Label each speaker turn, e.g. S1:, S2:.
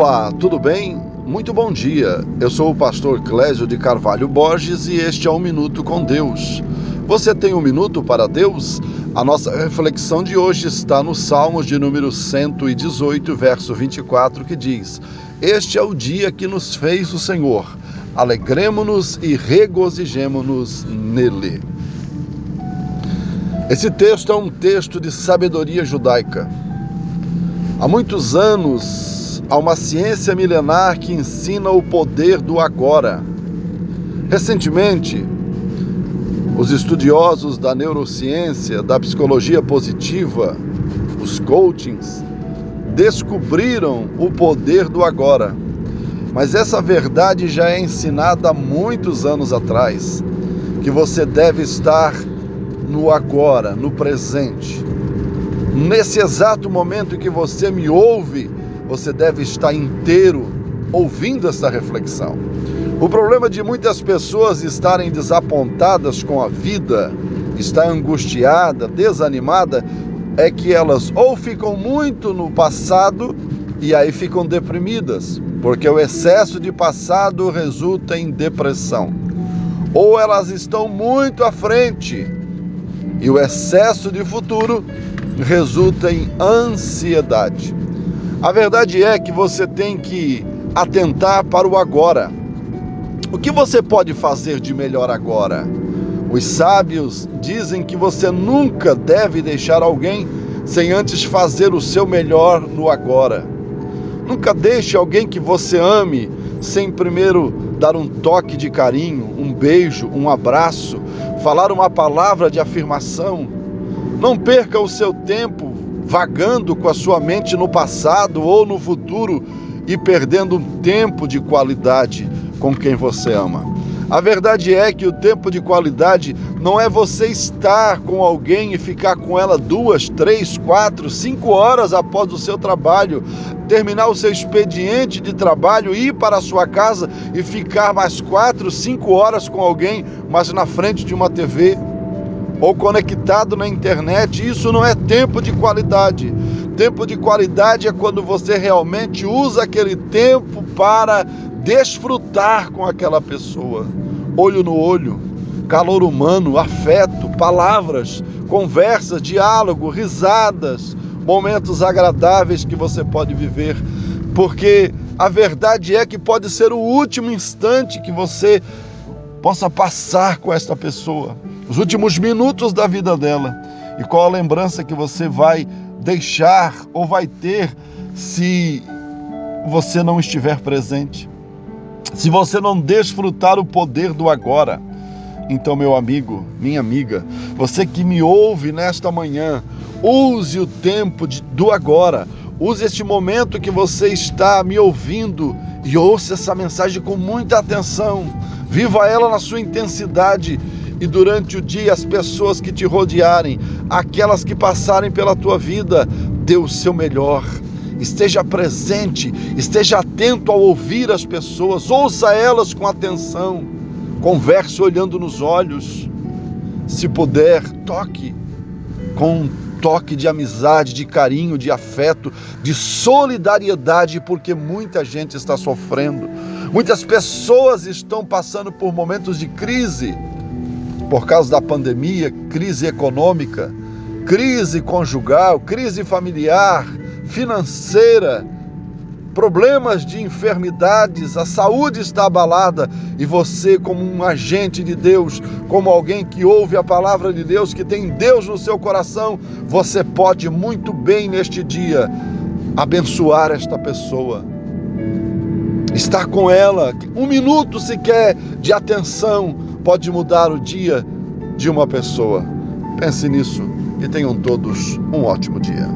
S1: Olá, tudo bem? Muito bom dia. Eu sou o pastor Clésio de Carvalho Borges e este é um minuto com Deus. Você tem um minuto para Deus? A nossa reflexão de hoje está no Salmos de número 118, verso 24, que diz: Este é o dia que nos fez o Senhor. Alegremo-nos e regozijemo-nos nele. Esse texto é um texto de sabedoria judaica. Há muitos anos há uma ciência milenar que ensina o poder do agora. Recentemente, os estudiosos da neurociência, da psicologia positiva, os coachings, descobriram o poder do agora. Mas essa verdade já é ensinada há muitos anos atrás, que você deve estar no agora, no presente. Nesse exato momento em que você me ouve, você deve estar inteiro ouvindo esta reflexão. O problema de muitas pessoas estarem desapontadas com a vida, estar angustiada, desanimada, é que elas ou ficam muito no passado e aí ficam deprimidas, porque o excesso de passado resulta em depressão. Ou elas estão muito à frente e o excesso de futuro resulta em ansiedade. A verdade é que você tem que atentar para o agora. O que você pode fazer de melhor agora? Os sábios dizem que você nunca deve deixar alguém sem antes fazer o seu melhor no agora. Nunca deixe alguém que você ame sem primeiro dar um toque de carinho, um beijo, um abraço, falar uma palavra de afirmação. Não perca o seu tempo vagando com a sua mente no passado ou no futuro e perdendo um tempo de qualidade com quem você ama. A verdade é que o tempo de qualidade não é você estar com alguém e ficar com ela duas, três, quatro, cinco horas após o seu trabalho, terminar o seu expediente de trabalho, ir para a sua casa e ficar mais quatro, cinco horas com alguém, mas na frente de uma TV ou conectado na internet. Isso não é tempo de qualidade. Tempo de qualidade é quando você realmente usa aquele tempo para desfrutar com aquela pessoa, olho no olho, calor humano, afeto, palavras, conversas, diálogo, risadas, momentos agradáveis que você pode viver, porque a verdade é que pode ser o último instante que você possa passar com esta pessoa, os últimos minutos da vida dela. E qual a lembrança que você vai deixar ou vai ter se você não estiver presente? se você não desfrutar o poder do agora. Então, meu amigo, minha amiga, você que me ouve nesta manhã, use o tempo de, do agora. Use este momento que você está me ouvindo e ouça essa mensagem com muita atenção. Viva ela na sua intensidade e durante o dia as pessoas que te rodearem, aquelas que passarem pela tua vida, dê o seu melhor esteja presente, esteja atento ao ouvir as pessoas, ouça elas com atenção, converse olhando nos olhos. Se puder, toque com um toque de amizade, de carinho, de afeto, de solidariedade, porque muita gente está sofrendo. Muitas pessoas estão passando por momentos de crise por causa da pandemia, crise econômica, crise conjugal, crise familiar, financeira, problemas de enfermidades, a saúde está abalada e você, como um agente de Deus, como alguém que ouve a palavra de Deus, que tem Deus no seu coração, você pode muito bem neste dia abençoar esta pessoa. Estar com ela, um minuto sequer de atenção pode mudar o dia de uma pessoa. Pense nisso e tenham todos um ótimo dia.